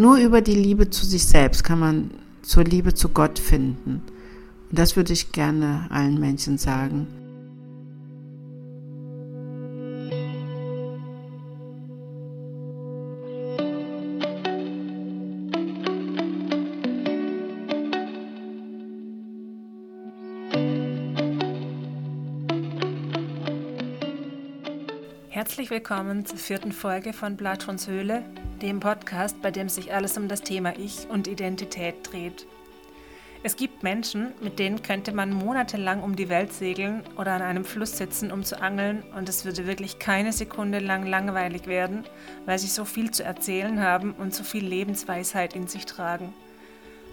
nur über die Liebe zu sich selbst kann man zur Liebe zu Gott finden. Und das würde ich gerne allen Menschen sagen. Herzlich willkommen zur vierten Folge von Platons Höhle, dem Podcast, bei dem sich alles um das Thema Ich und Identität dreht. Es gibt Menschen, mit denen könnte man monatelang um die Welt segeln oder an einem Fluss sitzen, um zu angeln, und es würde wirklich keine Sekunde lang langweilig werden, weil sie so viel zu erzählen haben und so viel Lebensweisheit in sich tragen.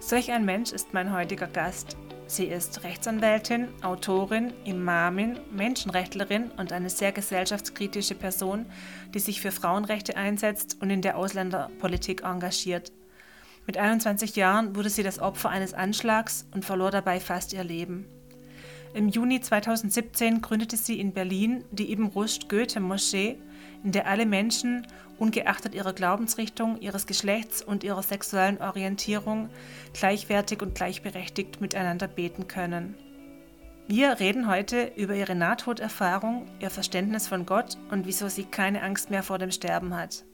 Solch ein Mensch ist mein heutiger Gast. Sie ist Rechtsanwältin, Autorin, Imamin, Menschenrechtlerin und eine sehr gesellschaftskritische Person, die sich für Frauenrechte einsetzt und in der Ausländerpolitik engagiert. Mit 21 Jahren wurde sie das Opfer eines Anschlags und verlor dabei fast ihr Leben. Im Juni 2017 gründete sie in Berlin die Ibn Rushd Goethe Moschee, in der alle Menschen ungeachtet ihrer Glaubensrichtung, ihres Geschlechts und ihrer sexuellen Orientierung gleichwertig und gleichberechtigt miteinander beten können. Wir reden heute über ihre Nahtoderfahrung, ihr Verständnis von Gott und wieso sie keine Angst mehr vor dem Sterben hat.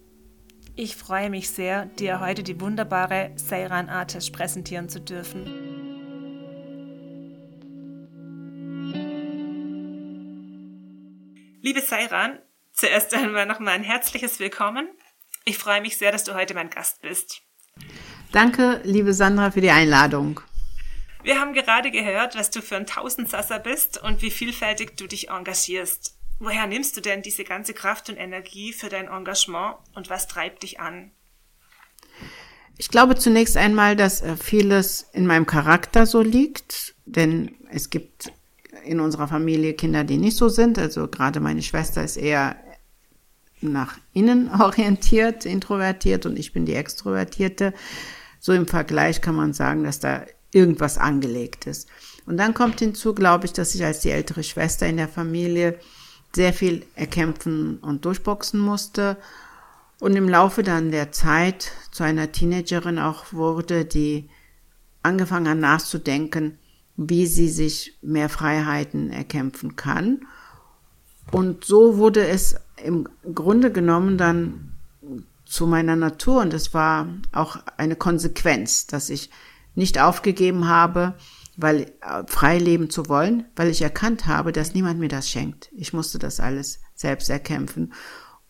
Ich freue mich sehr, dir heute die wunderbare Seiran Atesh präsentieren zu dürfen. Liebe Seiran, Zuerst einmal nochmal ein herzliches Willkommen. Ich freue mich sehr, dass du heute mein Gast bist. Danke, liebe Sandra, für die Einladung. Wir haben gerade gehört, was du für ein Tausendsasser bist und wie vielfältig du dich engagierst. Woher nimmst du denn diese ganze Kraft und Energie für dein Engagement und was treibt dich an? Ich glaube zunächst einmal, dass äh, vieles in meinem Charakter so liegt, denn es gibt in unserer Familie Kinder, die nicht so sind. Also gerade meine Schwester ist eher nach innen orientiert, introvertiert und ich bin die Extrovertierte. So im Vergleich kann man sagen, dass da irgendwas angelegt ist. Und dann kommt hinzu, glaube ich, dass ich als die ältere Schwester in der Familie sehr viel erkämpfen und durchboxen musste und im Laufe dann der Zeit zu einer Teenagerin auch wurde, die angefangen hat nachzudenken, wie sie sich mehr Freiheiten erkämpfen kann. Und so wurde es im Grunde genommen dann zu meiner Natur und es war auch eine Konsequenz, dass ich nicht aufgegeben habe, weil äh, frei leben zu wollen, weil ich erkannt habe, dass niemand mir das schenkt. Ich musste das alles selbst erkämpfen.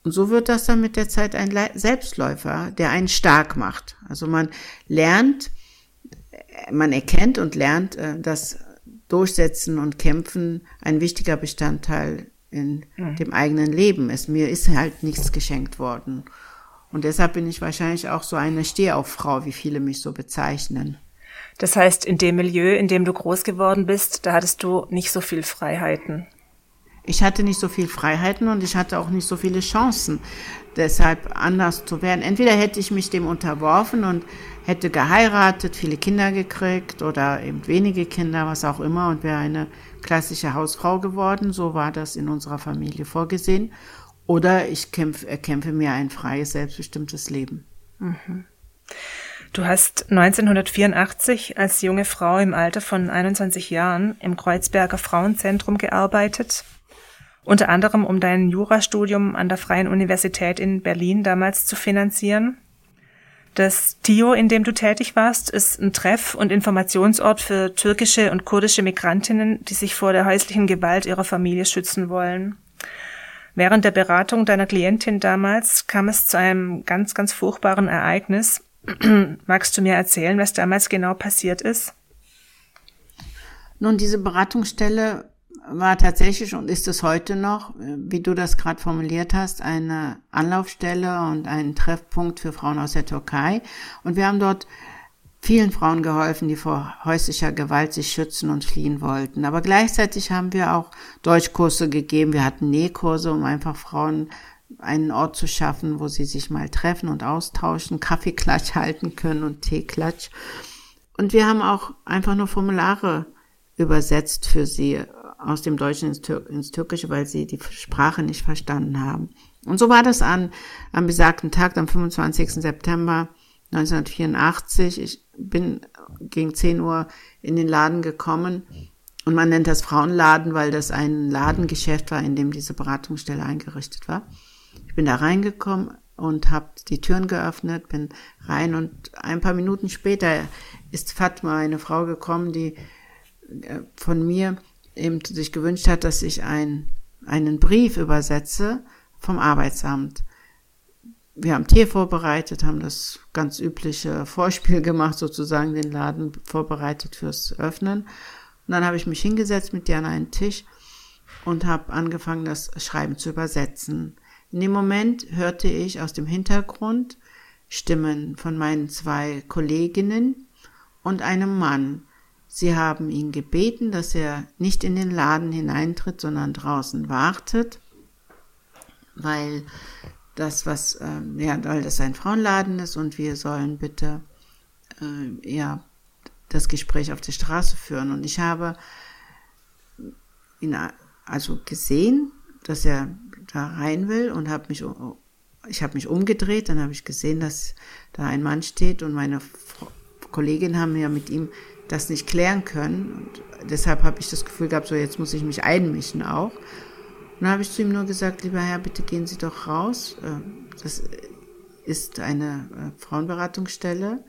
Und so wird das dann mit der Zeit ein Selbstläufer, der einen stark macht. Also man lernt, man erkennt und lernt, äh, dass Durchsetzen und Kämpfen ein wichtiger Bestandteil in mhm. dem eigenen Leben ist. Mir ist halt nichts geschenkt worden. Und deshalb bin ich wahrscheinlich auch so eine Stehauffrau, wie viele mich so bezeichnen. Das heißt, in dem Milieu, in dem du groß geworden bist, da hattest du nicht so viel Freiheiten. Ich hatte nicht so viel Freiheiten und ich hatte auch nicht so viele Chancen, deshalb anders zu werden. Entweder hätte ich mich dem unterworfen und hätte geheiratet, viele Kinder gekriegt oder eben wenige Kinder, was auch immer, und wäre eine klassische Hausfrau geworden. So war das in unserer Familie vorgesehen. Oder ich kämpf, erkämpfe mir ein freies, selbstbestimmtes Leben. Mhm. Du hast 1984 als junge Frau im Alter von 21 Jahren im Kreuzberger Frauenzentrum gearbeitet unter anderem um dein Jurastudium an der Freien Universität in Berlin damals zu finanzieren. Das TIO, in dem du tätig warst, ist ein Treff- und Informationsort für türkische und kurdische Migrantinnen, die sich vor der häuslichen Gewalt ihrer Familie schützen wollen. Während der Beratung deiner Klientin damals kam es zu einem ganz, ganz furchtbaren Ereignis. Magst du mir erzählen, was damals genau passiert ist? Nun, diese Beratungsstelle war tatsächlich und ist es heute noch, wie du das gerade formuliert hast, eine Anlaufstelle und ein Treffpunkt für Frauen aus der Türkei. Und wir haben dort vielen Frauen geholfen, die vor häuslicher Gewalt sich schützen und fliehen wollten. Aber gleichzeitig haben wir auch Deutschkurse gegeben. Wir hatten Nähkurse, um einfach Frauen einen Ort zu schaffen, wo sie sich mal treffen und austauschen, Kaffeeklatsch halten können und Teeklatsch. Und wir haben auch einfach nur Formulare übersetzt für sie aus dem Deutschen ins, Tür ins Türkische, weil sie die Sprache nicht verstanden haben. Und so war das an, am besagten Tag, am 25. September 1984. Ich bin gegen 10 Uhr in den Laden gekommen und man nennt das Frauenladen, weil das ein Ladengeschäft war, in dem diese Beratungsstelle eingerichtet war. Ich bin da reingekommen und habe die Türen geöffnet, bin rein und ein paar Minuten später ist Fatma, eine Frau gekommen, die äh, von mir eben sich gewünscht hat, dass ich ein, einen Brief übersetze vom Arbeitsamt. Wir haben Tee vorbereitet, haben das ganz übliche Vorspiel gemacht, sozusagen den Laden vorbereitet fürs Öffnen. Und dann habe ich mich hingesetzt mit dir an einen Tisch und habe angefangen, das Schreiben zu übersetzen. In dem Moment hörte ich aus dem Hintergrund Stimmen von meinen zwei Kolleginnen und einem Mann. Sie haben ihn gebeten, dass er nicht in den Laden hineintritt, sondern draußen wartet, weil das, was, äh, ja, weil das ein Frauenladen ist und wir sollen bitte, äh, ja, das Gespräch auf der Straße führen. Und ich habe ihn also gesehen, dass er da rein will und habe mich, ich habe mich umgedreht, dann habe ich gesehen, dass da ein Mann steht und meine Kollegin haben ja mit ihm das nicht klären können. Und deshalb habe ich das Gefühl gehabt, so jetzt muss ich mich einmischen auch. Und dann habe ich zu ihm nur gesagt, lieber Herr, bitte gehen Sie doch raus. Äh, das ist eine äh, Frauenberatungsstelle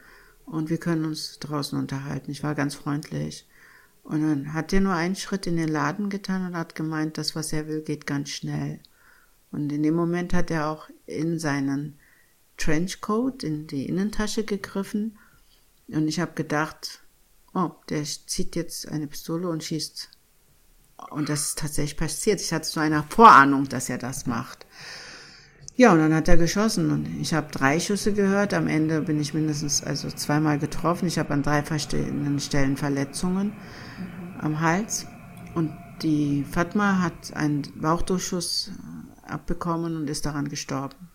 und wir können uns draußen unterhalten. Ich war ganz freundlich. Und dann hat er nur einen Schritt in den Laden getan und hat gemeint, das, was er will, geht ganz schnell. Und in dem Moment hat er auch in seinen Trenchcoat, in die Innentasche gegriffen. Und ich habe gedacht, oh, der zieht jetzt eine Pistole und schießt. Und das ist tatsächlich passiert. Ich hatte so eine Vorahnung, dass er das macht. Ja, und dann hat er geschossen und ich habe drei Schüsse gehört. Am Ende bin ich mindestens also zweimal getroffen. Ich habe an drei verschiedenen Stellen Verletzungen am Hals. Und die Fatma hat einen Bauchdurchschuss abbekommen und ist daran gestorben.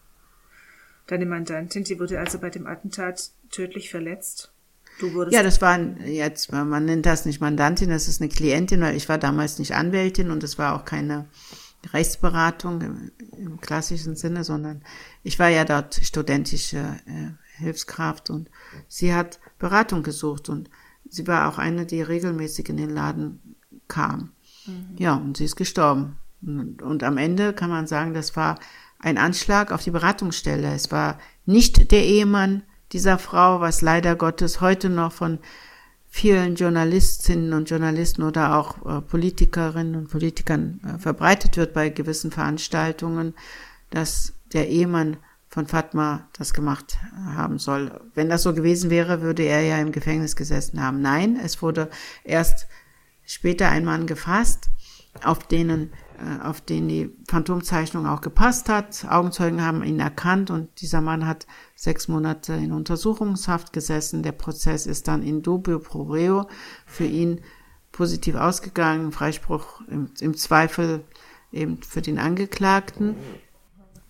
Deine Mandantin, die wurde also bei dem Attentat tödlich verletzt? Du wurdest ja, das war jetzt, man nennt das nicht Mandantin, das ist eine Klientin, weil ich war damals nicht Anwältin und es war auch keine Rechtsberatung im, im, klassischen Sinne, sondern ich war ja dort studentische äh, Hilfskraft und sie hat Beratung gesucht und sie war auch eine, die regelmäßig in den Laden kam. Mhm. Ja, und sie ist gestorben. Und am Ende kann man sagen, das war ein Anschlag auf die Beratungsstelle. Es war nicht der Ehemann dieser Frau, was leider Gottes heute noch von vielen Journalistinnen und Journalisten oder auch äh, Politikerinnen und Politikern äh, verbreitet wird bei gewissen Veranstaltungen, dass der Ehemann von Fatma das gemacht haben soll. Wenn das so gewesen wäre, würde er ja im Gefängnis gesessen haben. Nein, es wurde erst später ein Mann gefasst, auf denen äh, auf den die Phantomzeichnung auch gepasst hat. Augenzeugen haben ihn erkannt und dieser Mann hat sechs Monate in Untersuchungshaft gesessen. Der Prozess ist dann in dubio pro reo für ihn positiv ausgegangen. Freispruch im, im Zweifel eben für den Angeklagten.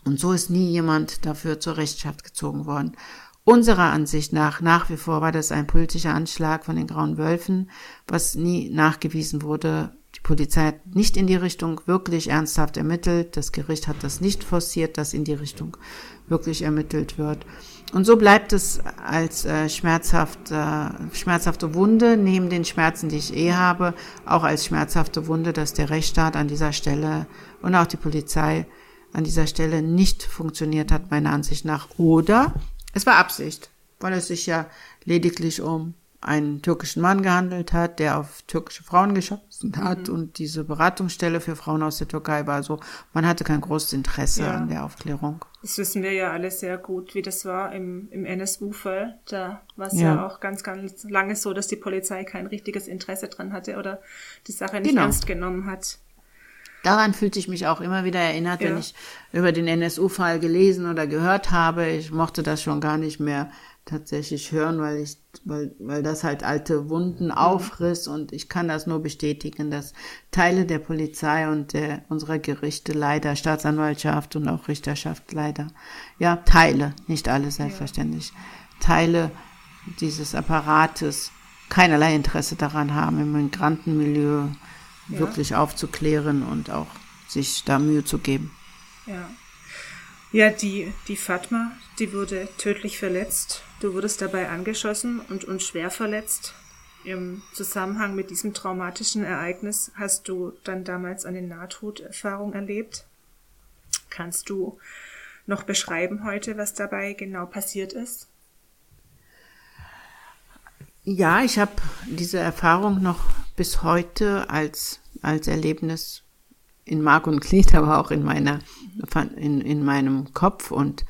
Und so ist nie jemand dafür zur Rechenschaft gezogen worden. Unserer Ansicht nach nach wie vor war das ein politischer Anschlag von den Grauen Wölfen, was nie nachgewiesen wurde, die Polizei hat nicht in die Richtung wirklich ernsthaft ermittelt. Das Gericht hat das nicht forciert, dass in die Richtung wirklich ermittelt wird. Und so bleibt es als äh, schmerzhaft, äh, schmerzhafte Wunde, neben den Schmerzen, die ich eh habe, auch als schmerzhafte Wunde, dass der Rechtsstaat an dieser Stelle und auch die Polizei an dieser Stelle nicht funktioniert hat, meiner Ansicht nach. Oder es war Absicht, weil es sich ja lediglich um einen türkischen Mann gehandelt hat, der auf türkische Frauen geschossen hat mhm. und diese Beratungsstelle für Frauen aus der Türkei war so, man hatte kein großes Interesse ja. an der Aufklärung. Das wissen wir ja alle sehr gut, wie das war im, im NSU-Fall. Da war es ja. ja. auch ganz, ganz lange so, dass die Polizei kein richtiges Interesse dran hatte oder die Sache nicht genau. ernst genommen hat. Daran fühlte ich mich auch immer wieder erinnert, ja. wenn ich über den NSU-Fall gelesen oder gehört habe. Ich mochte das schon gar nicht mehr tatsächlich hören, weil ich, weil, weil das halt alte Wunden mhm. aufriss und ich kann das nur bestätigen, dass Teile der Polizei und der, unserer Gerichte leider, Staatsanwaltschaft und auch Richterschaft leider, ja, Teile, nicht alle selbstverständlich, Teile dieses Apparates keinerlei Interesse daran haben, im Migrantenmilieu ja. wirklich aufzuklären und auch sich da Mühe zu geben. Ja. Ja, die, die Fatma, die wurde tödlich verletzt. Du wurdest dabei angeschossen und, und schwer verletzt. Im Zusammenhang mit diesem traumatischen Ereignis hast du dann damals eine Nahtoderfahrung erlebt. Kannst du noch beschreiben heute, was dabei genau passiert ist? Ja, ich habe diese Erfahrung noch bis heute als, als Erlebnis in Mark und Glied, aber auch in meiner, in, in meinem Kopf und,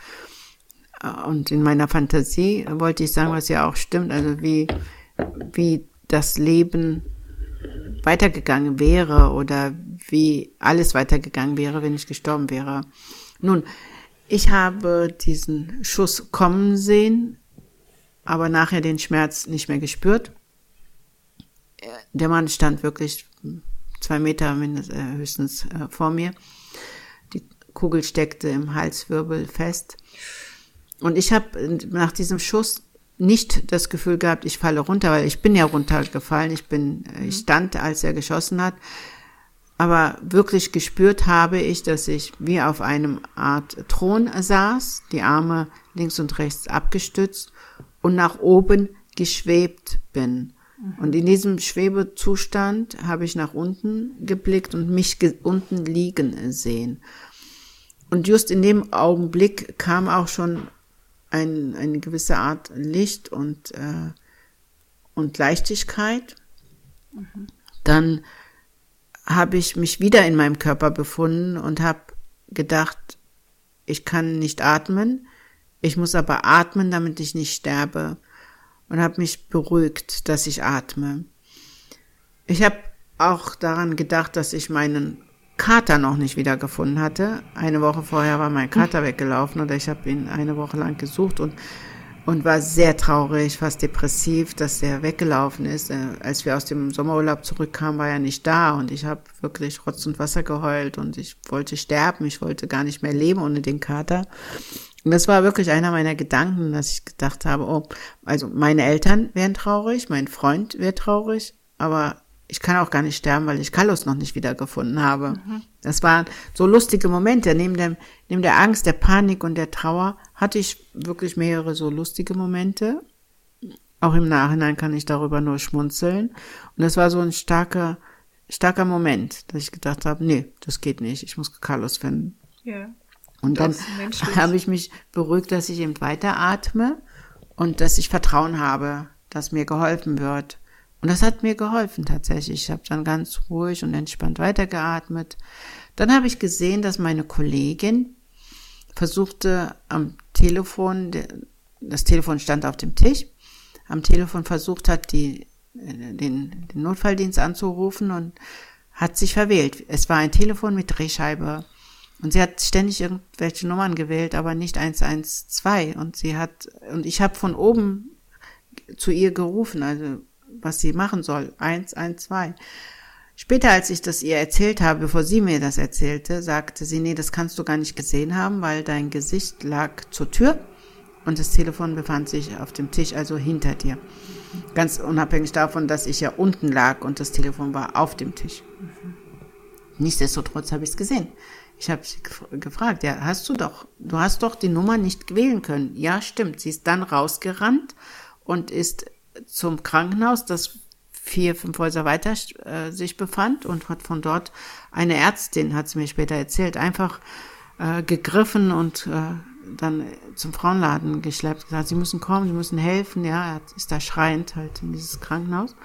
und in meiner Fantasie, wollte ich sagen, was ja auch stimmt, also wie, wie das Leben weitergegangen wäre oder wie alles weitergegangen wäre, wenn ich gestorben wäre. Nun, ich habe diesen Schuss kommen sehen, aber nachher den Schmerz nicht mehr gespürt. Der Mann stand wirklich zwei Meter mindestens, äh, höchstens äh, vor mir. Die Kugel steckte im Halswirbel fest. Und ich habe nach diesem Schuss nicht das Gefühl gehabt, ich falle runter, weil ich bin ja runtergefallen. Ich bin, äh, ich mhm. stand, als er geschossen hat. Aber wirklich gespürt habe ich, dass ich wie auf einem Art Thron saß, die Arme links und rechts abgestützt und nach oben geschwebt bin. Mhm. Und in diesem Schwebezustand habe ich nach unten geblickt und mich unten liegen sehen. Und just in dem Augenblick kam auch schon ein, eine gewisse Art Licht und, äh, und Leichtigkeit. Mhm. Dann habe ich mich wieder in meinem Körper befunden und habe gedacht, ich kann nicht atmen, ich muss aber atmen, damit ich nicht sterbe und habe mich beruhigt, dass ich atme. Ich habe auch daran gedacht, dass ich meinen Kater noch nicht wiedergefunden hatte. Eine Woche vorher war mein Kater weggelaufen oder ich habe ihn eine Woche lang gesucht und und war sehr traurig, fast depressiv, dass er weggelaufen ist. Äh, als wir aus dem Sommerurlaub zurückkamen, war er nicht da und ich habe wirklich Rotz und Wasser geheult und ich wollte sterben, ich wollte gar nicht mehr leben ohne den Kater. Und das war wirklich einer meiner Gedanken, dass ich gedacht habe, oh, also meine Eltern wären traurig, mein Freund wäre traurig, aber ich kann auch gar nicht sterben, weil ich Carlos noch nicht wiedergefunden habe. Mhm. Das waren so lustige Momente. Neben, dem, neben der Angst, der Panik und der Trauer hatte ich wirklich mehrere so lustige Momente. Auch im Nachhinein kann ich darüber nur schmunzeln. Und das war so ein starker, starker Moment, dass ich gedacht habe, nee, das geht nicht. Ich muss Carlos finden. Ja. Und dann habe ich mich beruhigt, dass ich eben weiteratme und dass ich Vertrauen habe, dass mir geholfen wird. Und das hat mir geholfen tatsächlich. Ich habe dann ganz ruhig und entspannt weitergeatmet. Dann habe ich gesehen, dass meine Kollegin versuchte am Telefon, das Telefon stand auf dem Tisch, am Telefon versucht hat, die, den, den Notfalldienst anzurufen und hat sich verwählt. Es war ein Telefon mit Drehscheibe und sie hat ständig irgendwelche Nummern gewählt, aber nicht 112. Und sie hat, und ich habe von oben zu ihr gerufen, also was sie machen soll. 112. Später, als ich das ihr erzählt habe, bevor sie mir das erzählte, sagte sie, nee, das kannst du gar nicht gesehen haben, weil dein Gesicht lag zur Tür und das Telefon befand sich auf dem Tisch, also hinter dir. Ganz unabhängig davon, dass ich ja unten lag und das Telefon war auf dem Tisch. Nichtsdestotrotz habe ich es gesehen. Ich habe gefragt, ja, hast du doch, du hast doch die Nummer nicht wählen können. Ja, stimmt. Sie ist dann rausgerannt und ist zum Krankenhaus, das vier, fünf Häuser weiter äh, sich befand und hat von dort eine Ärztin, hat sie mir später erzählt, einfach äh, gegriffen und äh, dann zum Frauenladen geschleppt, gesagt, sie müssen kommen, sie müssen helfen, ja, er ist da schreiend halt in dieses Krankenhaus.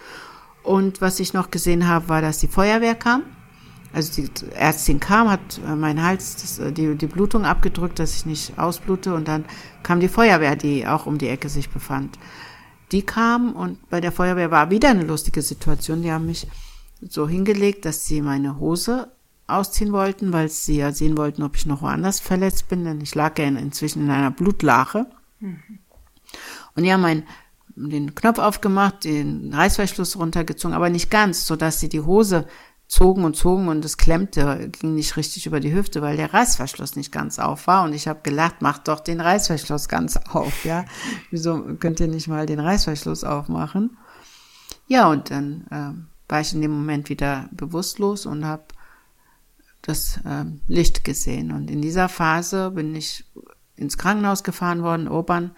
Und was ich noch gesehen habe, war, dass die Feuerwehr kam also die Ärztin kam, hat äh, meinen Hals, das, äh, die, die Blutung abgedrückt, dass ich nicht ausblute. Und dann kam die Feuerwehr, die auch um die Ecke sich befand. Die kam und bei der Feuerwehr war wieder eine lustige Situation. Die haben mich so hingelegt, dass sie meine Hose ausziehen wollten, weil sie ja sehen wollten, ob ich noch woanders verletzt bin, denn ich lag ja inzwischen in einer Blutlache. Mhm. Und die haben meinen den Knopf aufgemacht, den Reißverschluss runtergezogen, aber nicht ganz, so dass sie die Hose zogen und zogen und es klemmte, ging nicht richtig über die Hüfte, weil der Reißverschluss nicht ganz auf war. Und ich habe gelacht, macht doch den Reißverschluss ganz auf, ja. Wieso könnt ihr nicht mal den Reißverschluss aufmachen? Ja, und dann äh, war ich in dem Moment wieder bewusstlos und habe das äh, Licht gesehen. Und in dieser Phase bin ich ins Krankenhaus gefahren worden, Obern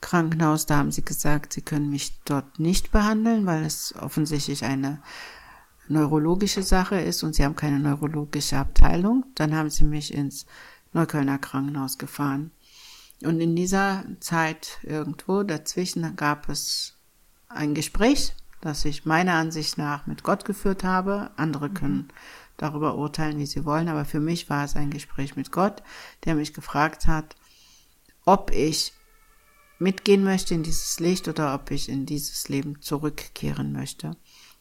Krankenhaus. Da haben sie gesagt, sie können mich dort nicht behandeln, weil es offensichtlich eine neurologische Sache ist und sie haben keine neurologische Abteilung. Dann haben sie mich ins Neuköllner Krankenhaus gefahren. Und in dieser Zeit irgendwo dazwischen gab es ein Gespräch, das ich meiner Ansicht nach mit Gott geführt habe. Andere mhm. können darüber urteilen, wie sie wollen, aber für mich war es ein Gespräch mit Gott, der mich gefragt hat, ob ich mitgehen möchte in dieses Licht oder ob ich in dieses Leben zurückkehren möchte.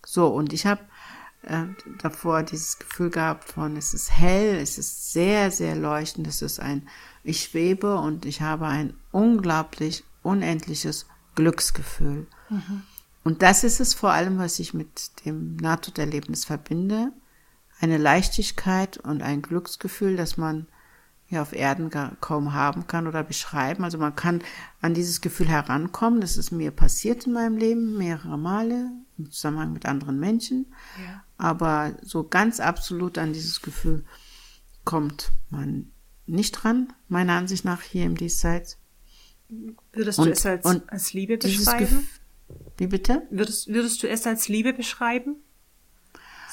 So, und ich habe äh, davor dieses Gefühl gehabt von, es ist hell, es ist sehr, sehr leuchtend, es ist ein, ich schwebe und ich habe ein unglaublich, unendliches Glücksgefühl. Mhm. Und das ist es vor allem, was ich mit dem Nahtoderlebnis verbinde. Eine Leichtigkeit und ein Glücksgefühl, dass man ja auf Erden kaum haben kann oder beschreiben. Also man kann an dieses Gefühl herankommen. Das ist mir passiert in meinem Leben mehrere Male im Zusammenhang mit anderen Menschen. Ja. Aber so ganz absolut an dieses Gefühl kommt man nicht dran, meiner Ansicht nach hier im Diesseits. Würdest du und, es als, als Liebe beschreiben? Wie bitte? Würdest, würdest du es als Liebe beschreiben?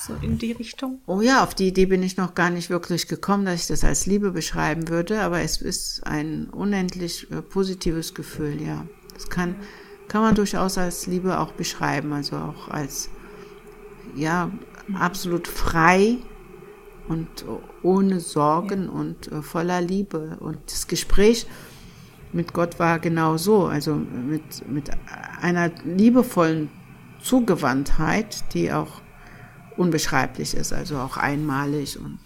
So in die Richtung? Oh ja, auf die Idee bin ich noch gar nicht wirklich gekommen, dass ich das als Liebe beschreiben würde, aber es ist ein unendlich äh, positives Gefühl, ja. Das kann, kann man durchaus als Liebe auch beschreiben, also auch als, ja, absolut frei und ohne Sorgen ja. und äh, voller Liebe. Und das Gespräch mit Gott war genau so, also mit, mit einer liebevollen Zugewandtheit, die auch unbeschreiblich ist, also auch einmalig und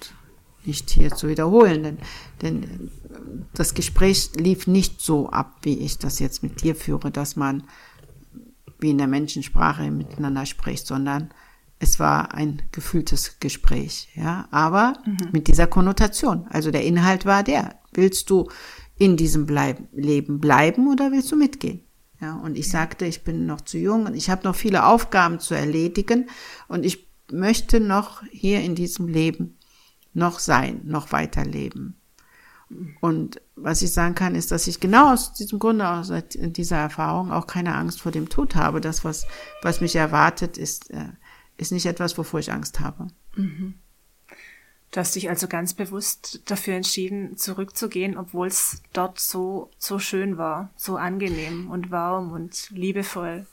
nicht hier zu wiederholen, denn, denn das Gespräch lief nicht so ab, wie ich das jetzt mit dir führe, dass man wie in der Menschensprache miteinander spricht, sondern es war ein gefühltes Gespräch, ja, aber mhm. mit dieser Konnotation. Also der Inhalt war der. Willst du in diesem Bleib Leben bleiben oder willst du mitgehen? Ja, und ich sagte, ich bin noch zu jung und ich habe noch viele Aufgaben zu erledigen und ich möchte noch hier in diesem Leben noch sein, noch weiterleben. Und was ich sagen kann, ist, dass ich genau aus diesem Grunde, aus dieser Erfahrung auch keine Angst vor dem Tod habe. Das, was, was mich erwartet, ist, äh, ist nicht etwas, wovor ich Angst habe. Mhm. Du hast dich also ganz bewusst dafür entschieden, zurückzugehen, obwohl es dort so, so schön war, so angenehm und warm und liebevoll.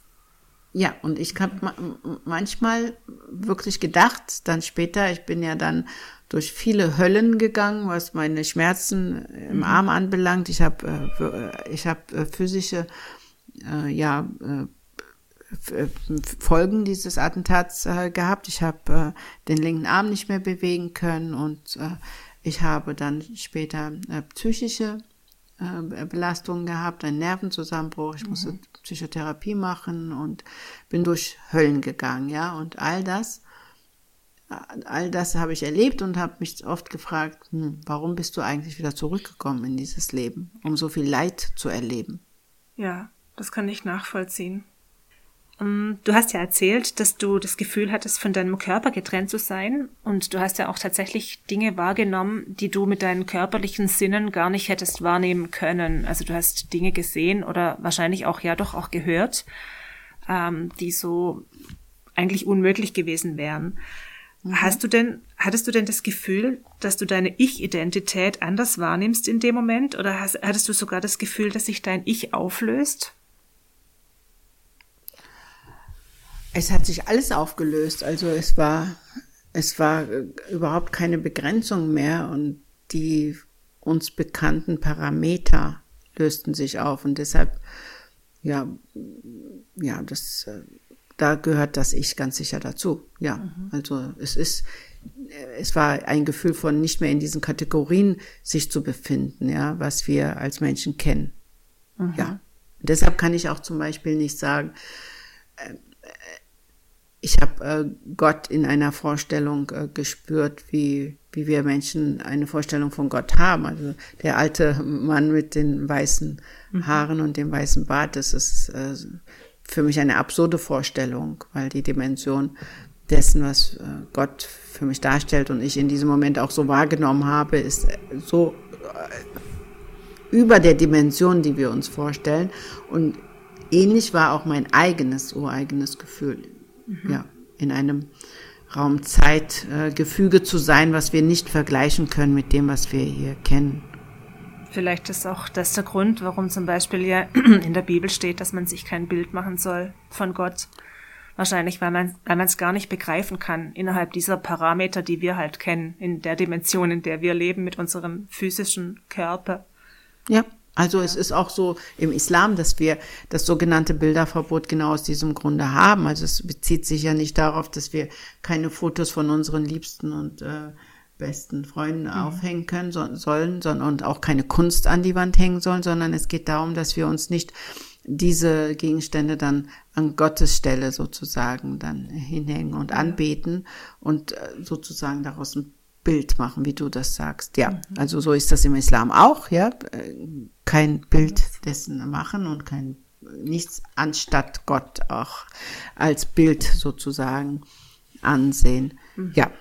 Ja, und ich habe manchmal wirklich gedacht, dann später, ich bin ja dann durch viele Höllen gegangen, was meine Schmerzen im mhm. Arm anbelangt. Ich habe äh, ich habe äh, physische äh, ja äh, Folgen dieses Attentats äh, gehabt. Ich habe äh, den linken Arm nicht mehr bewegen können und äh, ich habe dann später äh, psychische äh, Belastungen gehabt, einen Nervenzusammenbruch. Ich mhm. musste Psychotherapie machen und bin durch Höllen gegangen, ja. Und all das, all das habe ich erlebt und habe mich oft gefragt, hm, warum bist du eigentlich wieder zurückgekommen in dieses Leben, um so viel Leid zu erleben? Ja, das kann ich nachvollziehen. Ähm, du hast ja erzählt, dass du das Gefühl hattest, von deinem Körper getrennt zu sein. Und du hast ja auch tatsächlich Dinge wahrgenommen, die du mit deinen körperlichen Sinnen gar nicht hättest wahrnehmen können. Also du hast Dinge gesehen oder wahrscheinlich auch ja doch auch gehört, ähm, die so eigentlich unmöglich gewesen wären. Mhm. Hast du denn, hattest du denn das Gefühl, dass du deine Ich-Identität anders wahrnimmst in dem Moment? Oder hast, hattest du sogar das Gefühl, dass sich dein Ich auflöst? Es hat sich alles aufgelöst. Also es war, es war äh, überhaupt keine Begrenzung mehr und die uns bekannten Parameter lösten sich auf und deshalb, ja, ja, das, äh, da gehört das Ich ganz sicher dazu. Ja, mhm. also es ist, äh, es war ein Gefühl von nicht mehr in diesen Kategorien sich zu befinden, ja, was wir als Menschen kennen. Mhm. Ja. Und deshalb kann ich auch zum Beispiel nicht sagen, ich habe äh, Gott in einer Vorstellung äh, gespürt, wie, wie wir Menschen eine Vorstellung von Gott haben. Also der alte Mann mit den weißen mhm. Haaren und dem weißen Bart, das ist äh, für mich eine absurde Vorstellung, weil die Dimension dessen, was äh, Gott für mich darstellt und ich in diesem Moment auch so wahrgenommen habe, ist so äh, über der Dimension, die wir uns vorstellen. Und ähnlich war auch mein eigenes, ureigenes Gefühl. Mhm. Ja, in einem Raum-Zeit-Gefüge zu sein, was wir nicht vergleichen können mit dem, was wir hier kennen. Vielleicht ist auch das der Grund, warum zum Beispiel ja in der Bibel steht, dass man sich kein Bild machen soll von Gott. Wahrscheinlich, weil man weil man es gar nicht begreifen kann innerhalb dieser Parameter, die wir halt kennen, in der Dimension, in der wir leben mit unserem physischen Körper. Ja, also es ist auch so im Islam, dass wir das sogenannte Bilderverbot genau aus diesem Grunde haben. Also es bezieht sich ja nicht darauf, dass wir keine Fotos von unseren Liebsten und äh, besten Freunden mhm. aufhängen können so, sollen, sondern und auch keine Kunst an die Wand hängen sollen, sondern es geht darum, dass wir uns nicht diese Gegenstände dann an Gottes Stelle sozusagen dann hinhängen und anbeten und äh, sozusagen daraus ein Bild machen, wie du das sagst. Ja, mhm. also so ist das im Islam auch, ja. Äh, kein Bild dessen machen und kein nichts anstatt Gott auch als Bild sozusagen ansehen. Mhm. Ja.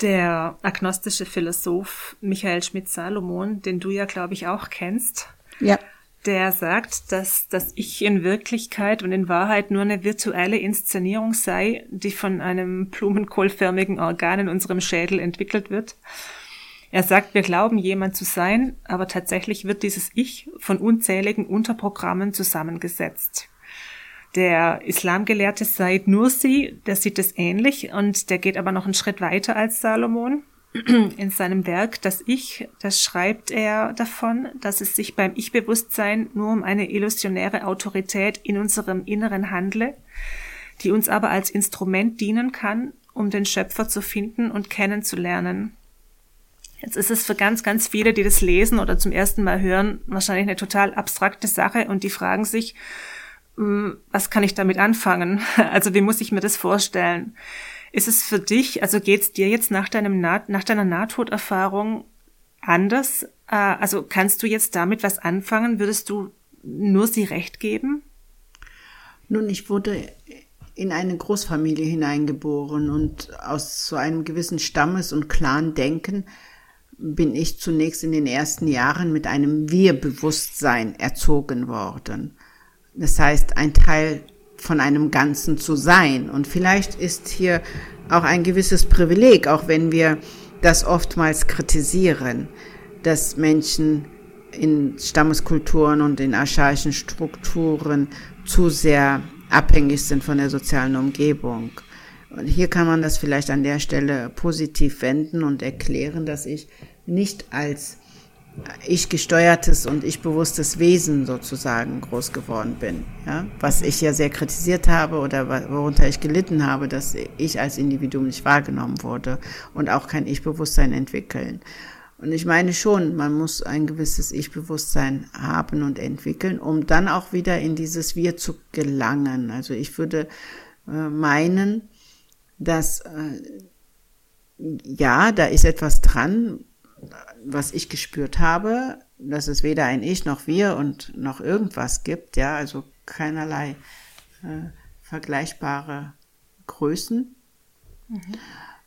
Der agnostische Philosoph Michael Schmidt-Salomon, den du ja, glaube ich, auch kennst, ja der sagt, dass das Ich in Wirklichkeit und in Wahrheit nur eine virtuelle Inszenierung sei, die von einem blumenkohlförmigen Organ in unserem Schädel entwickelt wird. Er sagt, wir glauben jemand zu sein, aber tatsächlich wird dieses Ich von unzähligen Unterprogrammen zusammengesetzt. Der Islamgelehrte Said Nursi, der sieht es ähnlich und der geht aber noch einen Schritt weiter als Salomon in seinem Werk Das Ich, das schreibt er davon, dass es sich beim Ich-Bewusstsein nur um eine illusionäre Autorität in unserem Inneren handle, die uns aber als Instrument dienen kann, um den Schöpfer zu finden und kennenzulernen. Jetzt ist es für ganz, ganz viele, die das lesen oder zum ersten Mal hören, wahrscheinlich eine total abstrakte Sache und die fragen sich, was kann ich damit anfangen? Also wie muss ich mir das vorstellen? Ist es für dich, also geht es dir jetzt nach, deinem nah nach deiner Nahtoderfahrung anders? Äh, also kannst du jetzt damit was anfangen? Würdest du nur sie recht geben? Nun, ich wurde in eine Großfamilie hineingeboren und aus so einem gewissen Stammes- und Clan-Denken bin ich zunächst in den ersten Jahren mit einem Wir-Bewusstsein erzogen worden. Das heißt, ein Teil von einem Ganzen zu sein. Und vielleicht ist hier auch ein gewisses Privileg, auch wenn wir das oftmals kritisieren, dass Menschen in Stammeskulturen und in archaischen Strukturen zu sehr abhängig sind von der sozialen Umgebung. Und hier kann man das vielleicht an der Stelle positiv wenden und erklären, dass ich nicht als ich gesteuertes und ich bewusstes Wesen sozusagen groß geworden bin. Ja? Was ich ja sehr kritisiert habe oder worunter ich gelitten habe, dass ich als Individuum nicht wahrgenommen wurde und auch kein Ich-Bewusstsein entwickeln. Und ich meine schon, man muss ein gewisses Ich-Bewusstsein haben und entwickeln, um dann auch wieder in dieses Wir zu gelangen. Also ich würde äh, meinen, dass äh, ja, da ist etwas dran, was ich gespürt habe, dass es weder ein Ich noch wir und noch irgendwas gibt, ja, also keinerlei äh, vergleichbare Größen. Mhm.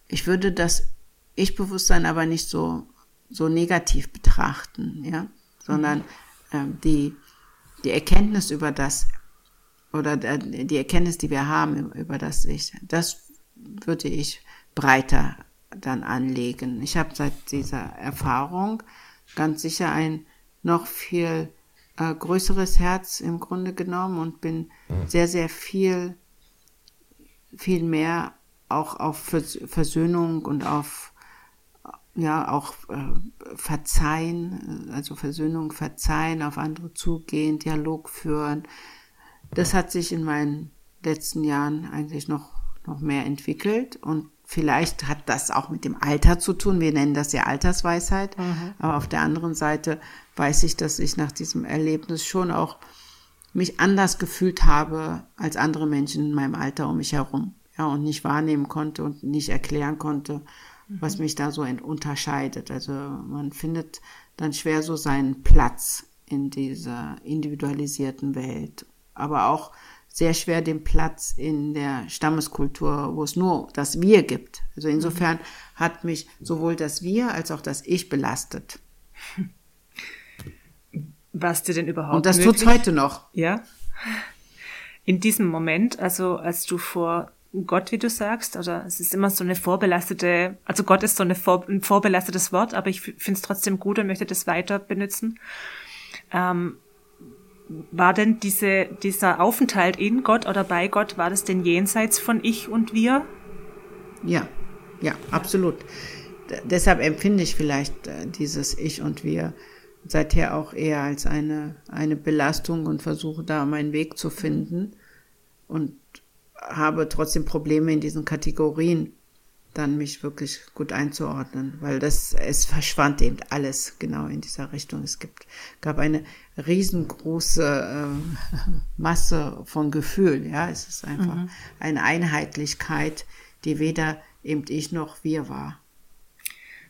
Ich würde das Ich-Bewusstsein aber nicht so, so negativ betrachten, ja, sondern mhm. äh, die, die Erkenntnis über das oder die Erkenntnis, die wir haben über das Ich, das würde ich breiter dann anlegen. Ich habe seit dieser Erfahrung ganz sicher ein noch viel äh, größeres Herz im Grunde genommen und bin mhm. sehr, sehr viel, viel mehr auch auf Versöhnung und auf ja auch äh, verzeihen, also Versöhnung, verzeihen, auf andere zugehen, Dialog führen. Das hat sich in meinen letzten Jahren eigentlich noch noch mehr entwickelt und Vielleicht hat das auch mit dem Alter zu tun. Wir nennen das ja Altersweisheit. Mhm. Aber auf der anderen Seite weiß ich, dass ich nach diesem Erlebnis schon auch mich anders gefühlt habe als andere Menschen in meinem Alter um mich herum. Ja, und nicht wahrnehmen konnte und nicht erklären konnte, mhm. was mich da so unterscheidet. Also man findet dann schwer so seinen Platz in dieser individualisierten Welt. Aber auch sehr schwer den Platz in der Stammeskultur, wo es nur das Wir gibt. Also insofern hat mich sowohl das Wir als auch das Ich belastet. Was dir denn überhaupt Und das tut es heute noch. Ja. In diesem Moment, also als du vor Gott, wie du sagst, oder es ist immer so eine vorbelastete, also Gott ist so eine vor, ein vorbelastetes Wort, aber ich finde es trotzdem gut und möchte das weiter benutzen. Ähm, war denn diese, dieser Aufenthalt in Gott oder bei Gott, war das denn jenseits von ich und wir? Ja, ja, absolut. Deshalb empfinde ich vielleicht äh, dieses Ich und Wir seither auch eher als eine, eine Belastung und versuche da meinen Weg zu finden und habe trotzdem Probleme in diesen Kategorien dann mich wirklich gut einzuordnen, weil das, es verschwand eben alles genau in dieser Richtung. Es gibt, gab eine riesengroße äh, Masse von Gefühl, ja. Es ist einfach mhm. eine Einheitlichkeit, die weder eben ich noch wir war.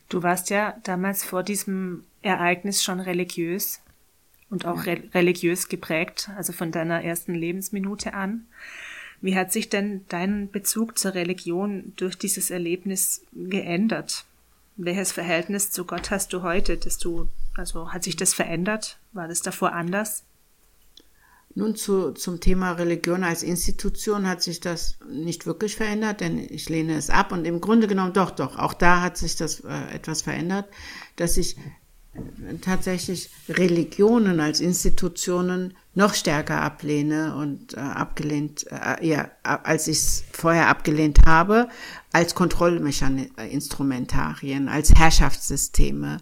Du warst ja damals vor diesem Ereignis schon religiös und auch re religiös geprägt, also von deiner ersten Lebensminute an. Wie hat sich denn dein Bezug zur Religion durch dieses Erlebnis geändert? Welches Verhältnis zu Gott hast du heute, dass du, also hat sich das verändert? War das davor anders? Nun zu, zum Thema Religion als Institution hat sich das nicht wirklich verändert, denn ich lehne es ab und im Grunde genommen doch, doch, auch da hat sich das äh, etwas verändert, dass ich tatsächlich Religionen als Institutionen noch stärker ablehne und äh, abgelehnt, äh, ja, als ich es vorher abgelehnt habe, als Kontrollmechanismen, als Herrschaftssysteme.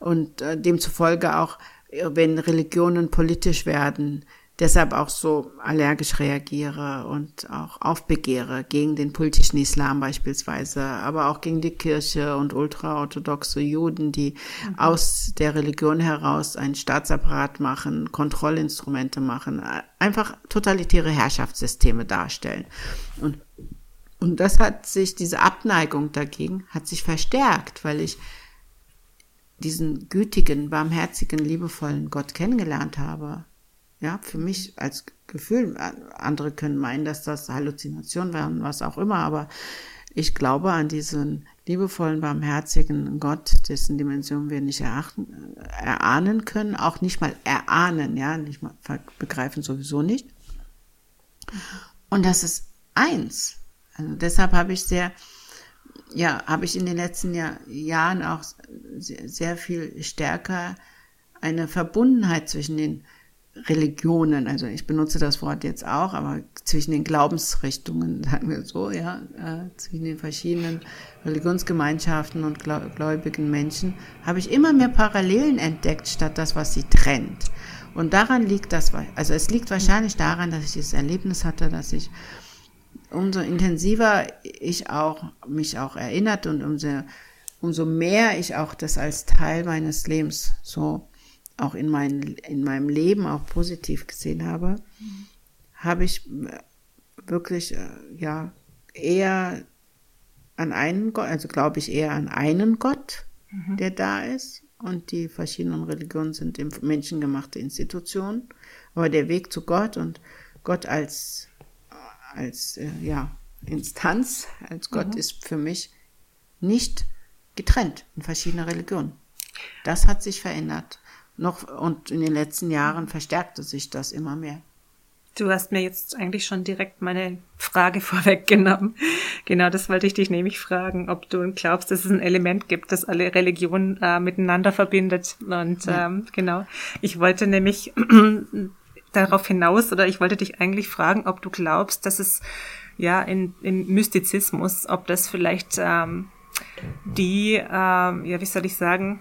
Und äh, demzufolge auch, wenn Religionen politisch werden, deshalb auch so allergisch reagiere und auch aufbegehre gegen den politischen Islam beispielsweise, aber auch gegen die Kirche und ultraorthodoxe Juden, die mhm. aus der Religion heraus einen Staatsapparat machen, Kontrollinstrumente machen, einfach totalitäre Herrschaftssysteme darstellen. Und und das hat sich, diese Abneigung dagegen hat sich verstärkt, weil ich diesen gütigen, barmherzigen, liebevollen Gott kennengelernt habe. Ja, für mich als Gefühl, andere können meinen, dass das Halluzinationen wären, was auch immer, aber ich glaube an diesen liebevollen, barmherzigen Gott, dessen Dimension wir nicht erachten, erahnen können, auch nicht mal erahnen, ja, nicht mal begreifen sowieso nicht. Und das ist eins. Also deshalb habe ich sehr, ja, habe ich in den letzten Jahr, Jahren auch sehr, sehr viel stärker eine Verbundenheit zwischen den Religionen, also ich benutze das Wort jetzt auch, aber zwischen den Glaubensrichtungen, sagen wir so, ja, äh, zwischen den verschiedenen Religionsgemeinschaften und gläubigen Menschen, habe ich immer mehr Parallelen entdeckt, statt das, was sie trennt. Und daran liegt das, also es liegt wahrscheinlich daran, dass ich dieses Erlebnis hatte, dass ich umso intensiver ich auch mich auch erinnert und umso, umso mehr ich auch das als Teil meines Lebens so auch in, mein, in meinem Leben auch positiv gesehen habe, mhm. habe ich äh, wirklich, äh, ja, eher an einen Gott, also glaube ich eher an einen Gott, mhm. der da ist. Und die verschiedenen Religionen sind menschengemachte Institutionen. Aber der Weg zu Gott und Gott als, als äh, ja, Instanz, als Gott mhm. ist für mich nicht getrennt in verschiedene Religionen. Das hat sich verändert noch und in den letzten Jahren verstärkte sich das immer mehr. Du hast mir jetzt eigentlich schon direkt meine Frage vorweggenommen. Genau, das wollte ich dich nämlich fragen, ob du glaubst, dass es ein Element gibt, das alle Religionen äh, miteinander verbindet. Und ja. ähm, genau, ich wollte nämlich darauf hinaus oder ich wollte dich eigentlich fragen, ob du glaubst, dass es ja in, in Mystizismus, ob das vielleicht ähm, die, ähm, ja, wie soll ich sagen,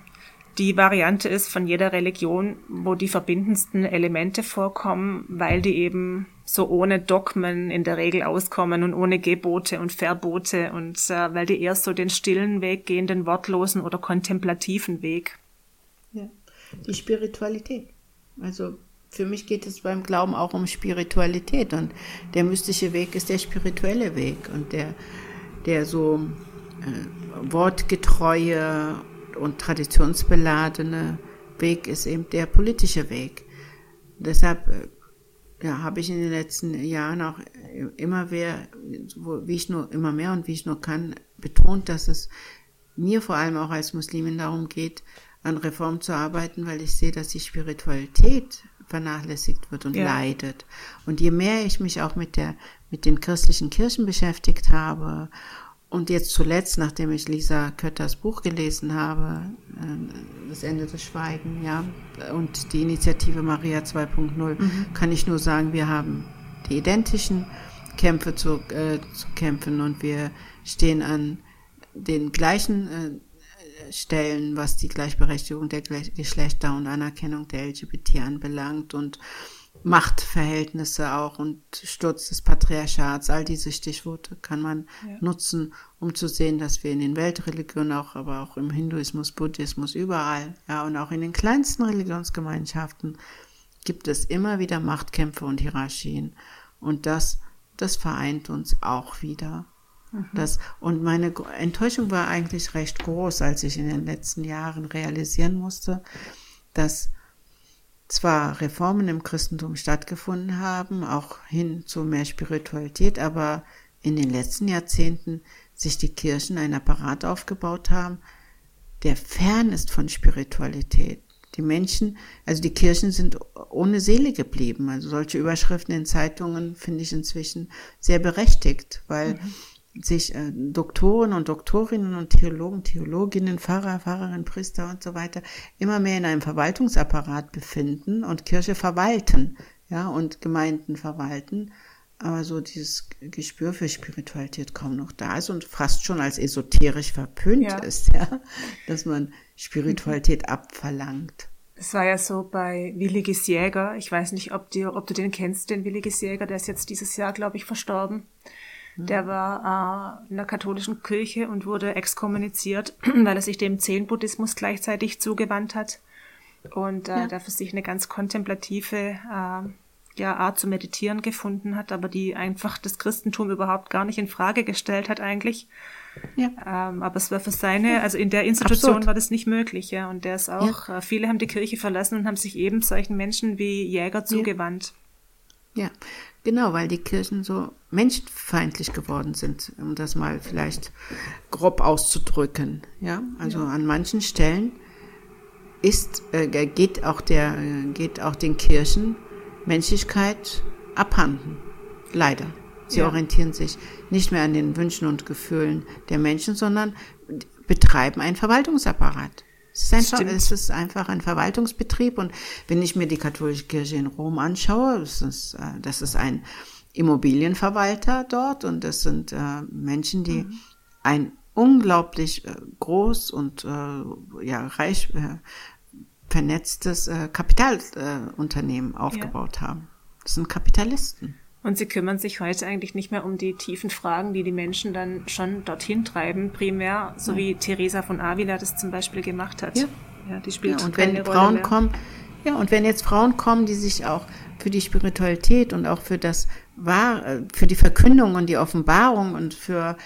die Variante ist von jeder Religion, wo die verbindendsten Elemente vorkommen, weil die eben so ohne Dogmen in der Regel auskommen und ohne Gebote und Verbote und äh, weil die eher so den stillen Weg gehen, den wortlosen oder kontemplativen Weg. Ja, die Spiritualität. Also für mich geht es beim Glauben auch um Spiritualität und der mystische Weg ist der spirituelle Weg und der, der so äh, wortgetreue und traditionsbeladene Weg ist eben der politische Weg. Deshalb äh, ja, habe ich in den letzten Jahren auch immer mehr, wie ich nur immer mehr und wie ich nur kann, betont, dass es mir vor allem auch als Muslimin darum geht, an Reform zu arbeiten, weil ich sehe, dass die Spiritualität vernachlässigt wird und ja. leidet. Und je mehr ich mich auch mit der, mit den christlichen Kirchen beschäftigt habe und jetzt zuletzt, nachdem ich Lisa Kötters Buch gelesen habe, äh, Das Ende des Schweigen, ja, und die Initiative Maria 2.0, mhm. kann ich nur sagen, wir haben die identischen Kämpfe zu, äh, zu kämpfen und wir stehen an den gleichen äh, Stellen, was die Gleichberechtigung der Geschlechter und Anerkennung der LGBT anbelangt und Machtverhältnisse auch und Sturz des Patriarchats, all diese Stichworte kann man ja. nutzen, um zu sehen, dass wir in den Weltreligionen auch, aber auch im Hinduismus, Buddhismus, überall, ja, und auch in den kleinsten Religionsgemeinschaften gibt es immer wieder Machtkämpfe und Hierarchien. Und das, das vereint uns auch wieder. Mhm. Das, und meine Enttäuschung war eigentlich recht groß, als ich in den letzten Jahren realisieren musste, dass zwar Reformen im Christentum stattgefunden haben, auch hin zu mehr Spiritualität, aber in den letzten Jahrzehnten sich die Kirchen ein Apparat aufgebaut haben, der fern ist von Spiritualität. Die Menschen, also die Kirchen sind ohne Seele geblieben. Also solche Überschriften in Zeitungen finde ich inzwischen sehr berechtigt, weil mhm sich äh, Doktoren und Doktorinnen und Theologen, Theologinnen, Pfarrer, Pfarrerinnen, Priester und so weiter immer mehr in einem Verwaltungsapparat befinden und Kirche verwalten, ja, und Gemeinden verwalten, aber so dieses Gespür für Spiritualität kaum noch da ist und fast schon als esoterisch verpönt ja. ist, ja, dass man Spiritualität mhm. abverlangt. Es war ja so bei Williges Jäger. Ich weiß nicht, ob, dir, ob du den kennst, den Williges Jäger. Der ist jetzt dieses Jahr, glaube ich, verstorben. Der war äh, in der katholischen Kirche und wurde exkommuniziert, weil er sich dem Zen-Buddhismus gleichzeitig zugewandt hat und äh, ja. da für sich eine ganz kontemplative äh, ja, Art zu meditieren gefunden hat, aber die einfach das Christentum überhaupt gar nicht in Frage gestellt hat eigentlich. Ja. Ähm, aber es war für seine, also in der Institution Absurd. war das nicht möglich, ja. Und der ist auch, ja. äh, viele haben die Kirche verlassen und haben sich eben solchen Menschen wie Jäger zugewandt. Ja, Genau, weil die Kirchen so menschenfeindlich geworden sind, um das mal vielleicht grob auszudrücken. Ja, also ja. an manchen Stellen ist, äh, geht auch der, geht auch den Kirchen Menschlichkeit abhanden. Leider. Sie ja. orientieren sich nicht mehr an den Wünschen und Gefühlen der Menschen, sondern betreiben einen Verwaltungsapparat. Es ist, einfach, es ist einfach ein Verwaltungsbetrieb und wenn ich mir die katholische Kirche in Rom anschaue, das ist, äh, das ist ein Immobilienverwalter dort und das sind äh, Menschen, die mhm. ein unglaublich äh, groß und äh, ja reich äh, vernetztes äh, Kapitalunternehmen aufgebaut ja. haben. Das sind Kapitalisten. Und sie kümmern sich heute eigentlich nicht mehr um die tiefen Fragen, die die Menschen dann schon dorthin treiben, primär, so ja. wie Teresa von Avila das zum Beispiel gemacht hat. Ja, ja die spielt ja, und wenn Frauen mehr. kommen, ja, und wenn jetzt Frauen kommen, die sich auch für die Spiritualität und auch für das Wahr, für die Verkündung und die Offenbarung und für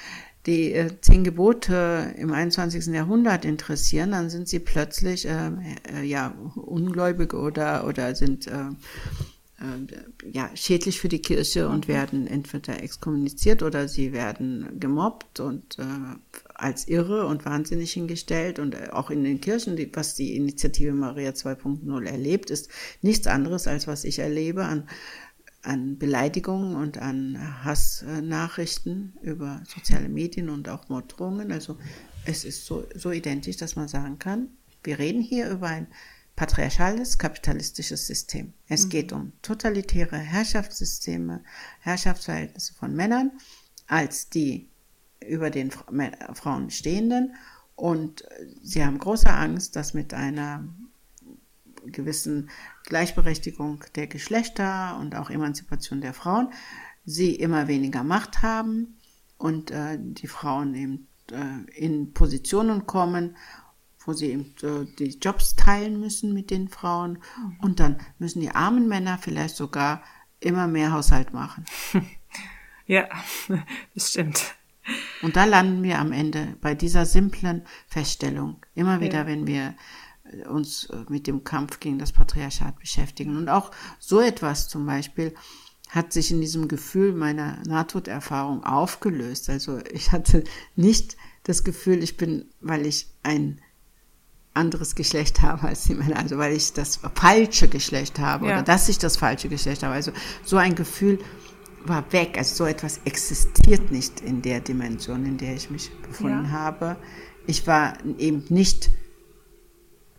die äh, zehn Gebote im 21. Jahrhundert interessieren, dann sind sie plötzlich äh, äh, ja ungläubig oder oder sind äh, äh, ja, schädlich für die Kirche und werden entweder exkommuniziert oder sie werden gemobbt und äh, als irre und wahnsinnig hingestellt. Und äh, auch in den Kirchen, die, was die Initiative Maria 2.0 erlebt, ist nichts anderes, als was ich erlebe an, an Beleidigungen und an Hassnachrichten über soziale Medien und auch Morddrohungen. Also es ist so, so identisch, dass man sagen kann, wir reden hier über ein patriarchales kapitalistisches System. Es mhm. geht um totalitäre Herrschaftssysteme, Herrschaftsverhältnisse von Männern als die über den Frauen stehenden und sie haben große Angst, dass mit einer gewissen Gleichberechtigung der Geschlechter und auch Emanzipation der Frauen sie immer weniger Macht haben und äh, die Frauen eben äh, in Positionen kommen wo sie eben äh, die Jobs teilen müssen mit den Frauen. Mhm. Und dann müssen die armen Männer vielleicht sogar immer mehr Haushalt machen. Ja, das stimmt. Und da landen wir am Ende bei dieser simplen Feststellung. Immer wieder, ja. wenn wir äh, uns äh, mit dem Kampf gegen das Patriarchat beschäftigen. Und auch so etwas zum Beispiel hat sich in diesem Gefühl meiner Nahtoderfahrung aufgelöst. Also ich hatte nicht das Gefühl, ich bin, weil ich ein anderes Geschlecht habe als die Männer, also weil ich das falsche Geschlecht habe ja. oder dass ich das falsche Geschlecht habe. Also so ein Gefühl war weg. Also so etwas existiert nicht in der Dimension, in der ich mich befunden ja. habe. Ich war eben nicht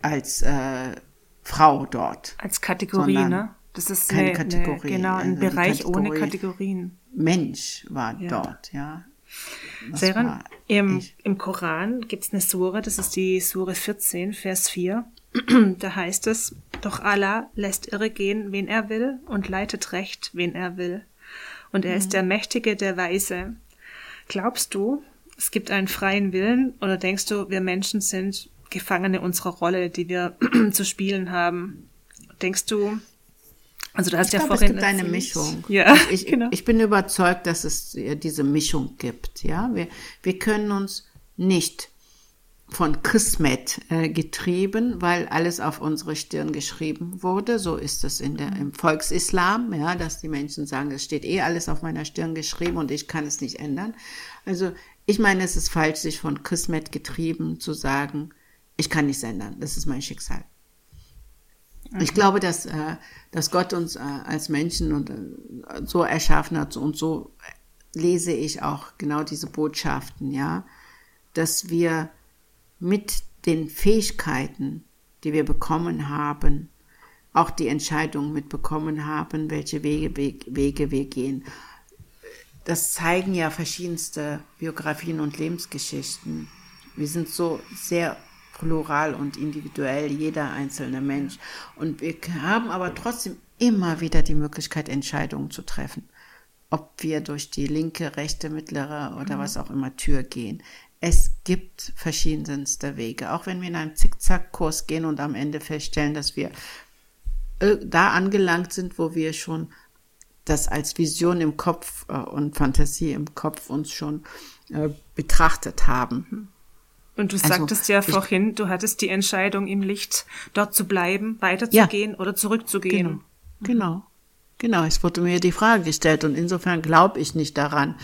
als äh, Frau dort. Als Kategorie, ne? Das ist keine eine, Kategorie. Eine, genau, ein also Bereich Kategorie ohne Kategorien. Mensch war ja. dort, ja. Seren, im, im Koran gibt es eine Sure, das ist die Sure 14, Vers 4. da heißt es, doch Allah lässt irre gehen, wen er will, und leitet recht, wen er will. Und er mhm. ist der Mächtige, der Weise. Glaubst du, es gibt einen freien Willen, oder denkst du, wir Menschen sind Gefangene unserer Rolle, die wir zu spielen haben? Denkst du, also du hast ich ja glaube, vorhin es gibt eine Mischung. Ja, ich, genau. ich bin überzeugt, dass es diese Mischung gibt. Ja, wir, wir können uns nicht von Kismet äh, getrieben, weil alles auf unsere Stirn geschrieben wurde. So ist es in der, im Volksislam, ja, dass die Menschen sagen, es steht eh alles auf meiner Stirn geschrieben und ich kann es nicht ändern. Also ich meine, es ist falsch, sich von Kismet getrieben zu sagen, ich kann nichts ändern, das ist mein Schicksal. Ich mhm. glaube, dass, äh, dass Gott uns äh, als Menschen und, äh, so erschaffen hat und so lese ich auch genau diese Botschaften, ja, dass wir mit den Fähigkeiten, die wir bekommen haben, auch die Entscheidung mitbekommen haben, welche Wege, Wege wir gehen. Das zeigen ja verschiedenste Biografien und Lebensgeschichten. Wir sind so sehr plural und individuell, jeder einzelne Mensch. Und wir haben aber trotzdem immer wieder die Möglichkeit, Entscheidungen zu treffen. Ob wir durch die linke, rechte, mittlere oder mhm. was auch immer Tür gehen. Es gibt verschiedenste Wege. Auch wenn wir in einem Zickzackkurs gehen und am Ende feststellen, dass wir äh, da angelangt sind, wo wir schon das als Vision im Kopf äh, und Fantasie im Kopf uns schon äh, betrachtet haben. Und du also, sagtest ja vorhin, du hattest die Entscheidung im Licht, dort zu bleiben, weiterzugehen ja, oder zurückzugehen. Genau, mhm. genau, genau. Es wurde mir die Frage gestellt und insofern glaube ich nicht daran,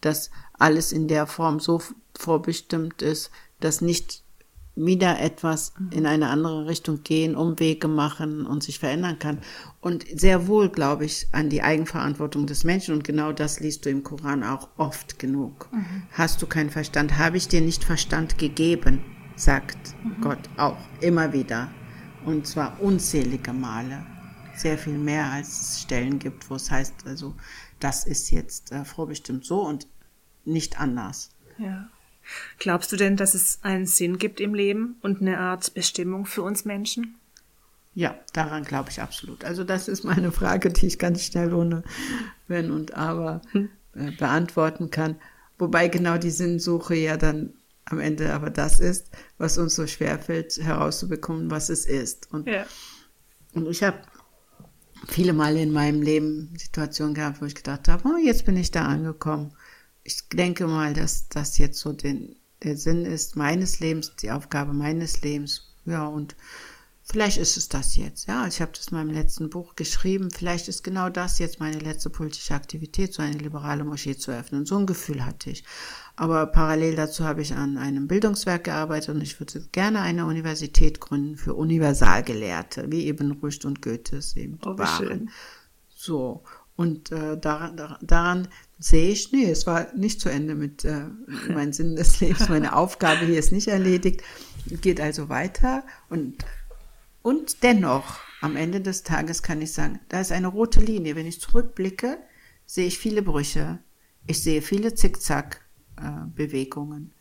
dass alles in der Form so vorbestimmt ist, dass nicht wieder etwas in eine andere Richtung gehen, Umwege machen und sich verändern kann. Und sehr wohl glaube ich an die Eigenverantwortung des Menschen und genau das liest du im Koran auch oft genug. Mhm. Hast du keinen Verstand? Habe ich dir nicht Verstand gegeben? sagt mhm. Gott auch immer wieder. Und zwar unzählige Male. Sehr viel mehr als es Stellen gibt, wo es heißt, also das ist jetzt äh, vorbestimmt so und nicht anders. Ja. Glaubst du denn, dass es einen Sinn gibt im Leben und eine Art Bestimmung für uns Menschen? Ja, daran glaube ich absolut. Also das ist meine Frage, die ich ganz schnell ohne Wenn und Aber hm. äh, beantworten kann. Wobei genau die Sinnsuche ja dann am Ende aber das ist, was uns so schwer fällt, herauszubekommen, was es ist. Und, ja. und ich habe viele Male in meinem Leben Situationen gehabt, wo ich gedacht habe, oh, jetzt bin ich da angekommen ich denke mal, dass das jetzt so den, der Sinn ist meines Lebens, die Aufgabe meines Lebens. Ja, und vielleicht ist es das jetzt. Ja, ich habe das in meinem letzten Buch geschrieben. Vielleicht ist genau das jetzt meine letzte politische Aktivität, so eine liberale Moschee zu öffnen. So ein Gefühl hatte ich. Aber parallel dazu habe ich an einem Bildungswerk gearbeitet und ich würde gerne eine Universität gründen für Universalgelehrte, wie eben Rüst und Goethe es eben oh, waren. Schön. So. Und äh, daran, daran sehe ich, nee, es war nicht zu Ende mit äh, meinem Sinn des Lebens. Meine Aufgabe hier ist nicht erledigt. Geht also weiter. Und, und dennoch, am Ende des Tages kann ich sagen, da ist eine rote Linie. Wenn ich zurückblicke, sehe ich viele Brüche. Ich sehe viele Zickzack-Bewegungen. Äh,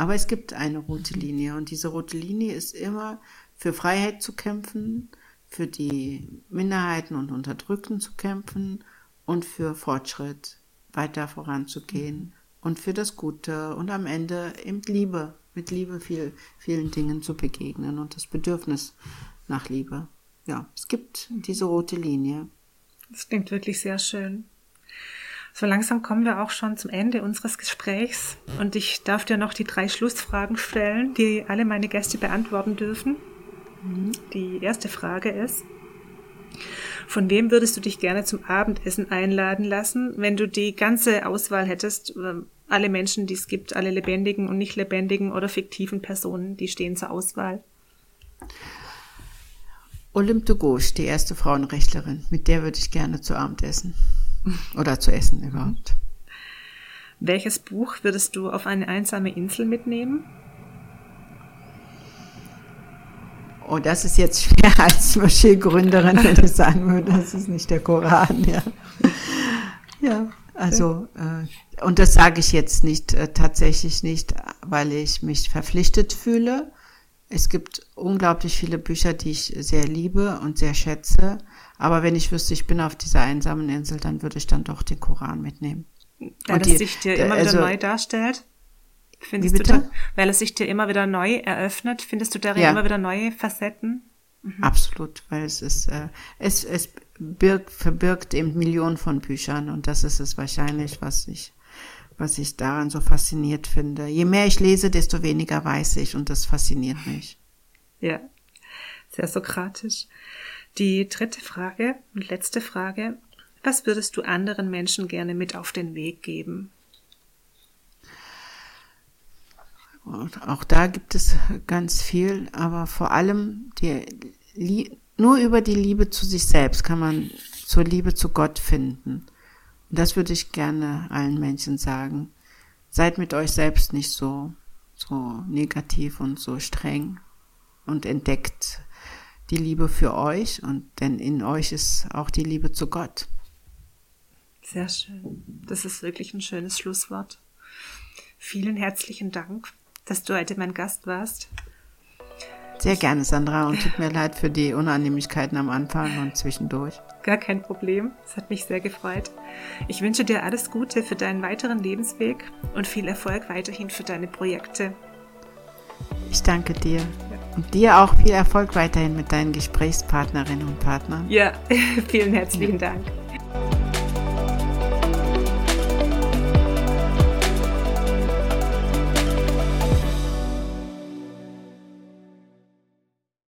Aber es gibt eine rote Linie. Und diese rote Linie ist immer für Freiheit zu kämpfen, für die Minderheiten und Unterdrückten zu kämpfen und für Fortschritt weiter voranzugehen und für das Gute und am Ende eben Liebe, mit Liebe viel, vielen Dingen zu begegnen und das Bedürfnis nach Liebe. Ja, es gibt diese rote Linie. Das klingt wirklich sehr schön. So langsam kommen wir auch schon zum Ende unseres Gesprächs und ich darf dir noch die drei Schlussfragen stellen, die alle meine Gäste beantworten dürfen. Die erste Frage ist, von wem würdest du dich gerne zum Abendessen einladen lassen, wenn du die ganze Auswahl hättest? ähm, Alle Menschen, die es gibt, alle lebendigen und nicht lebendigen oder fiktiven Personen, die stehen zur Auswahl. Olympe de Gauche, die erste Frauenrechtlerin, mit der würde ich gerne zu Abend essen. Oder zu essen überhaupt. Welches Buch würdest du auf eine einsame Insel mitnehmen? Oh, das ist jetzt schwer als Moscheegründerin, wenn ich sagen würde, das ist nicht der Koran, ja. Ja, also, äh, und das sage ich jetzt nicht, äh, tatsächlich nicht, weil ich mich verpflichtet fühle. Es gibt unglaublich viele Bücher, die ich sehr liebe und sehr schätze. Aber wenn ich wüsste, ich bin auf dieser einsamen Insel, dann würde ich dann doch den Koran mitnehmen. Weil Und es die- sich dir immer wieder also- neu darstellt? Findest Wie du da, bitte? weil es sich dir immer wieder neu eröffnet, findest du darin Ja. immer wieder neue Facetten? Absolut, weil es ist, äh, es, es birgt, verbirgt eben Millionen von Büchern und das ist es wahrscheinlich, was ich, was ich daran so fasziniert finde. Je mehr ich lese, desto weniger weiß ich und das fasziniert mich. Ja, sehr sokratisch. Die dritte Frage und letzte Frage. Was würdest du anderen Menschen gerne mit auf den Weg geben? Und auch da gibt es ganz viel, aber vor allem die, Lie- nur über die Liebe zu sich selbst kann man zur Liebe zu Gott finden. Und das würde ich gerne allen Menschen sagen. Seid mit euch selbst nicht so, so negativ und so streng und entdeckt die Liebe für euch und denn in euch ist auch die Liebe zu Gott. Sehr schön. Das ist wirklich ein schönes Schlusswort. Vielen herzlichen Dank, dass du heute mein Gast warst. Sehr gerne, Sandra, und tut mir leid für die Unannehmlichkeiten am Anfang und zwischendurch. Gar kein Problem. Es hat mich sehr gefreut. Ich wünsche dir alles Gute für deinen weiteren Lebensweg und viel Erfolg weiterhin für deine Projekte. Ich danke dir. Und dir auch viel Erfolg weiterhin mit deinen Gesprächspartnerinnen und Partnern. Ja, vielen herzlichen Dank.